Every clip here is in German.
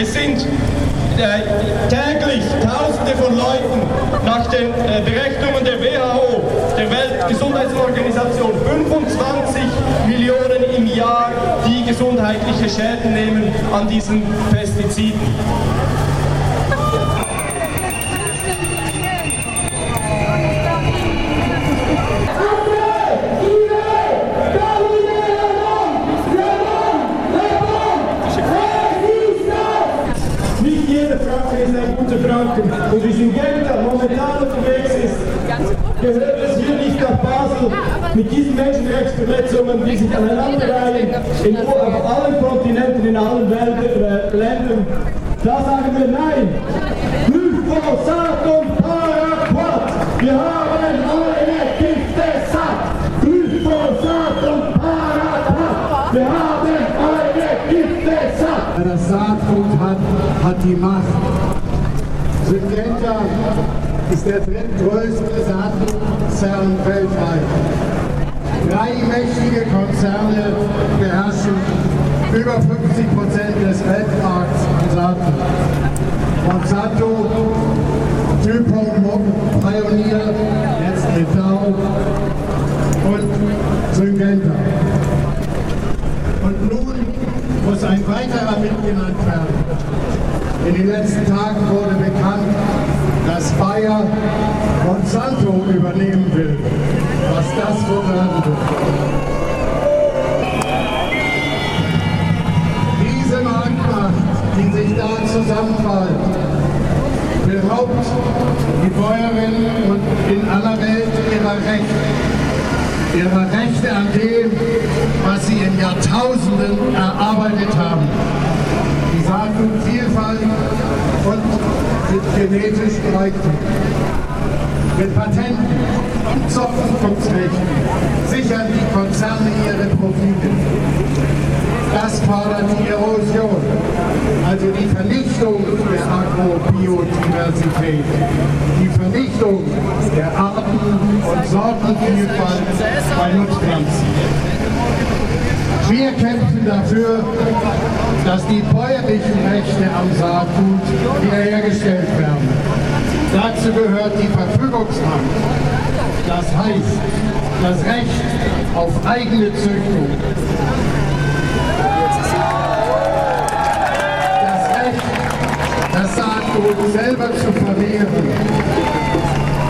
Es sind äh, täglich Tausende von Leuten nach den äh, Berechnungen der WHO, der Weltgesundheitsorganisation, 25 Millionen im Jahr, die gesundheitliche Schäden nehmen an diesen Pestiziden. In Welt, äh, Ländern. Da sagen wir Nein. Glyphosat und Paraquat. Wir haben alle Gifte satt. Glyphosat und Paraquat. Wir haben alle Gifte satt. Wer das Saatgut hat, hat die Macht. Syngenta ist der drittgrößte Saatgutkonzern weltweit. Drei mächtige Konzerne beherrschen über 50 Prozent des Weltmarkts an Saatgut. Monsanto, DuPont, Pioneer, jetzt Dow und Syngenta. Und nun muss ein weiterer mitgenannt werden. In den letzten Tagen wurde bekannt, dass Bayer Monsanto übernehmen will. Was das wohl werden wird. Die sich da zusammenfallen, beraubt die Bäuerinnen und in aller Welt ihrer Rechte ihrer Rechte an dem, was sie in Jahrtausenden erarbeitet haben. Die Saatgutvielfalt und mit genetischen Reichtum. Mit Patenten und Zuchtzuchtsrechten sichern die Konzerne ihre Profite. Das fordert die Erosion, also die Vernichtung der Agrobiodiversität, die Vernichtung der Arten- und Sortenvielfalt bei Nutzpflanzen. Wir kämpfen dafür, dass die bäuerlichen Rechte am Saatgut wiederhergestellt werden. Dazu gehört die Verfügungsmacht, das heißt das Recht auf eigene Züchtung, Saatgut selber zu vermehren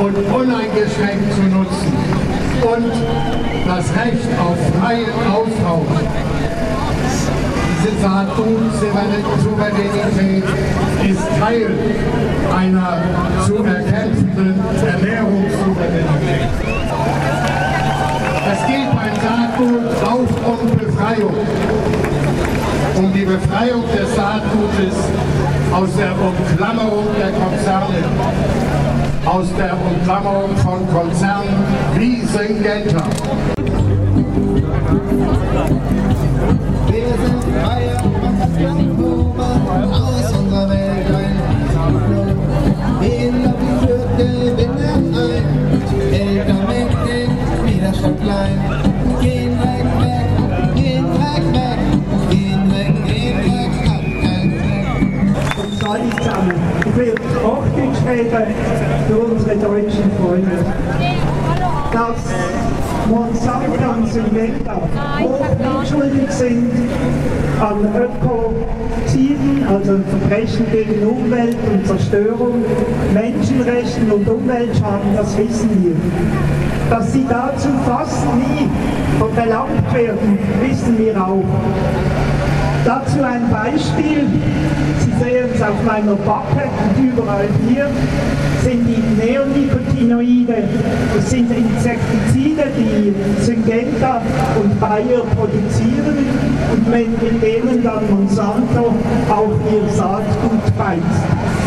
und uneingeschränkt zu nutzen und das Recht auf freien Austausch. Diese Saatgutsouveränität ist Teil einer zu erkämpfenden Ernährungssouveränität. Es geht beim Saatgut auch um Befreiung. Um die Befreiung des Saatgutes aus der Umklammerung der Konzerne, aus der Umklammerung von Konzernen wie Syngenta. Wir sind freie hoch unschuldig sind an Ökoziden, also Verbrechen gegen Umwelt und Zerstörung, Menschenrechten und Umweltschaden, das wissen wir. Dass sie dazu fast nie belangt werden, wissen wir auch. Dazu ein Beispiel. Sie sehen es auf meiner Backe und überall hier sind die Neonicotinoide. Das sind Insektizide, die Syngenta und Bayer produzieren und mit denen dann Monsanto auch ihr Saatgut beißt.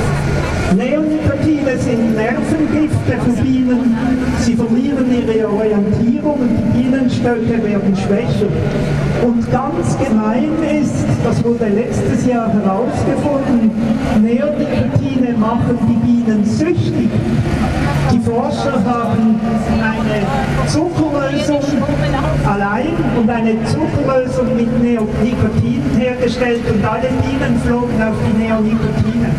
Neonicotine sind Nervengifte für Bienen. Sie verlieren ihre Orientierung und die Bienenstöcke werden schwächer. Und ganz gemein das wurde letztes Jahr herausgefunden, Neonicotine machen die Bienen süchtig. Die Forscher haben eine Zuckerlösung allein und eine Zuckerlösung mit Nikotin hergestellt und alle Bienen flogen auf die Neonikotine.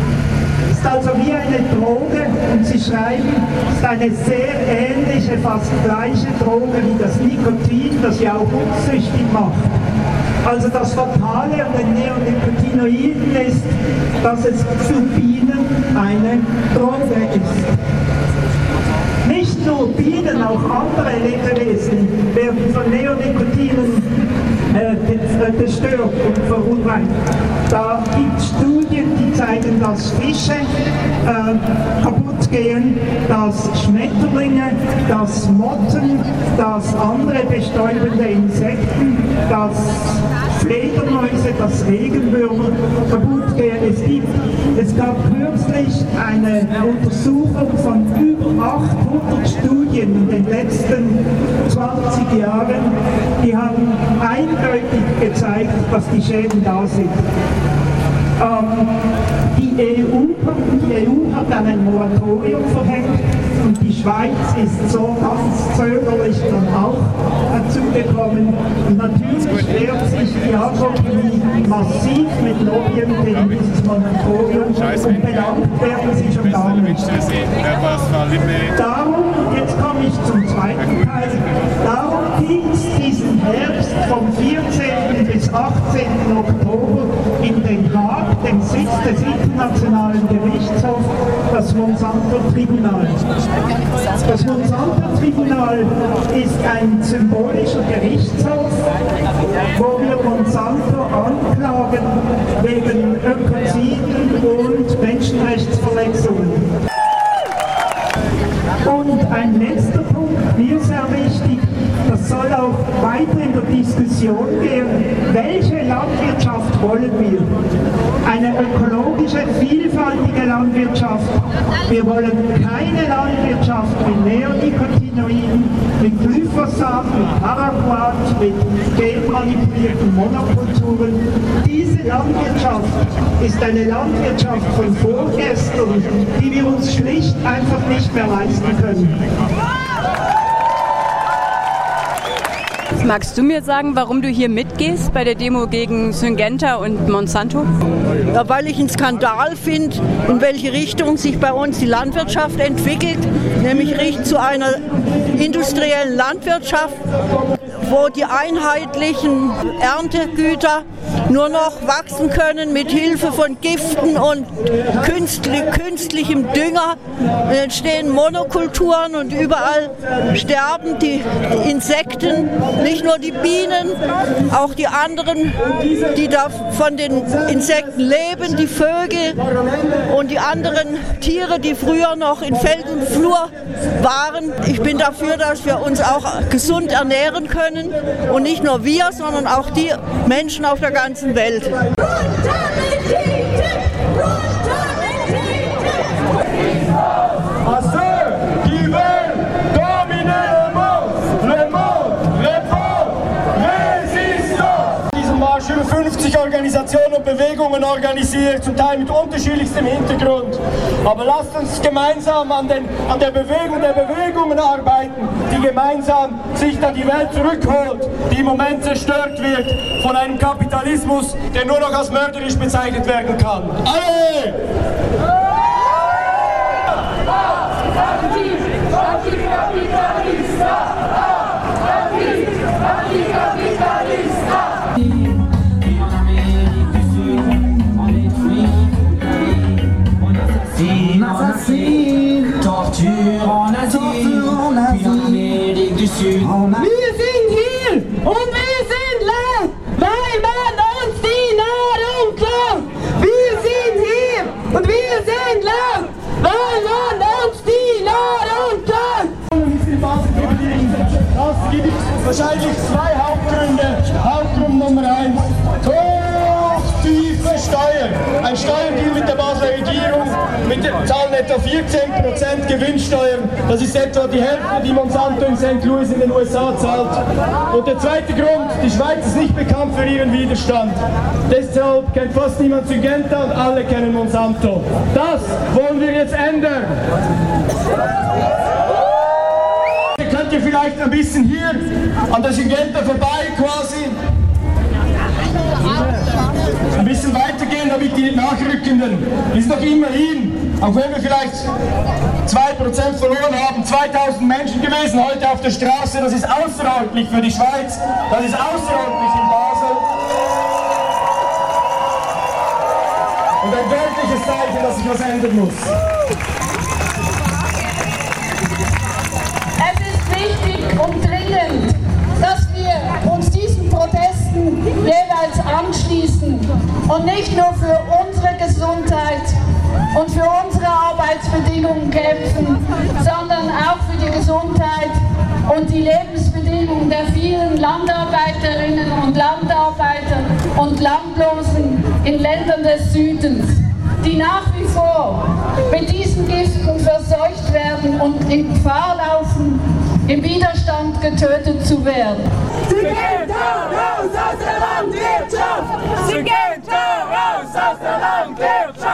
Es ist also wie eine Droge und Sie schreiben, ist eine sehr ähnliche, fast gleiche Droge wie das Nikotin, das ja auch unsüchtig macht. Also das Fatale an den Neonicotinoiden ist, dass es für Bienen eine Droge ist. Auch andere Lebewesen werden von Neonicotinen äh, zerstört und verunreinigt. Da gibt es Studien, die zeigen, dass Fische äh, kaputt gehen, dass Schmetterlinge, dass Motten, dass andere bestäubende Insekten, dass Dass Regenwürmer kaputt gehen. Es, gibt, es gab kürzlich eine Untersuchung von über 800 Studien in den letzten 20 Jahren, die haben eindeutig gezeigt, dass die Schäden da sind. Ähm, die, EU, die EU hat dann ein Moratorium verhängt und die Schweiz ist so ganz zögerlich dann auch dazu gekommen. Und natürlich wehrt sich die Agrochemie massiv mit Lobbyen gegen dieses Moratorium und belangt werden sie schon gar nicht. Darum, jetzt komme ich zum zweiten Teil, darum gibt es diesen Herbst vom 14. bis 18. Oktober in Den Haag, den Sitz des Internationalen Gerichtshofs, das Monsanto-Tribunal. Das Monsanto-Tribunal ist ein symbolischer Gerichtshof, wo wir Monsanto anklagen wegen Ökoziden und Menschenrechtsverletzungen. Und ein letzter Punkt, mir sehr wichtig, das soll auch weiter in der Diskussion gehen, welche Landwirtschaft wollen wir? Eine ökologische, vielfältige Landwirtschaft. Wir wollen keine Landwirtschaft mit Neonicotinoiden, mit Glyphosat, mit Paraquat, mit genmanipulierten Monokulturen. Diese Landwirtschaft ist eine Landwirtschaft von vorgestern, die wir uns schlicht einfach nicht mehr leisten können. Magst du mir sagen, warum du hier mitgehst bei der Demo gegen Syngenta und Monsanto? Ja, weil ich einen Skandal finde, in welche Richtung sich bei uns die Landwirtschaft entwickelt, nämlich zu einer industriellen Landwirtschaft, wo die einheitlichen Erntegüter nur noch wachsen können mit Hilfe von Giften und künstlich, künstlichem Dünger. Entstehen Monokulturen und überall sterben die Insekten, nicht nur die Bienen, auch die anderen, die da von den Insekten leben, die Vögel und die anderen Tiere, die früher noch in Feld und Flur waren. Ich bin dafür, dass wir uns auch gesund ernähren können und nicht nur wir, sondern auch die Menschen auf der ganzen Welt. À Bewegungen organisiert, zum Teil mit unterschiedlichstem Hintergrund. Aber lasst uns gemeinsam an, den, an der Bewegung der Bewegungen arbeiten, die gemeinsam sich dann die Welt zurückholt, die im Moment zerstört wird von einem Kapitalismus, der nur noch als mörderisch bezeichnet werden kann. Alle! Torture wahrscheinlich zwei Hauptgründe. Hauptgrund Nummer eins, tiefe Steuern. Ein Steuerdeal mit der Basler Regierung, mit der zahlen etwa 14% Gewinnsteuern. Das ist etwa die Hälfte, die Monsanto in St. Louis in den USA zahlt. Und der zweite Grund, die Schweiz ist nicht bekannt für ihren Widerstand. Deshalb kennt fast niemand Syngenta und alle kennen Monsanto. Das wollen wir jetzt ändern heute vielleicht ein bisschen hier an der Gigenta vorbei quasi. Ein bisschen weitergehen, damit die Nachrückenden, ist noch immerhin, auch wenn wir vielleicht 2% verloren haben, 2000 Menschen gewesen heute auf der Straße, das ist außerordentlich für die Schweiz, das ist außerordentlich in Basel. Und ein deutliches Zeichen, dass sich was ändern muss. Und nicht nur für unsere Gesundheit und für unsere Arbeitsbedingungen kämpfen, sondern auch für die Gesundheit und die Lebensbedingungen der vielen Landarbeiterinnen und Landarbeiter und Landlosen in Ländern des Südens, die nach wie vor mit diesen Giften verseucht werden und in Gefahr laufen, im Widerstand getötet zu werden. Sie gehen da raus aus der Landwirtschaft! Sie gehen da raus aus der Landwirtschaft!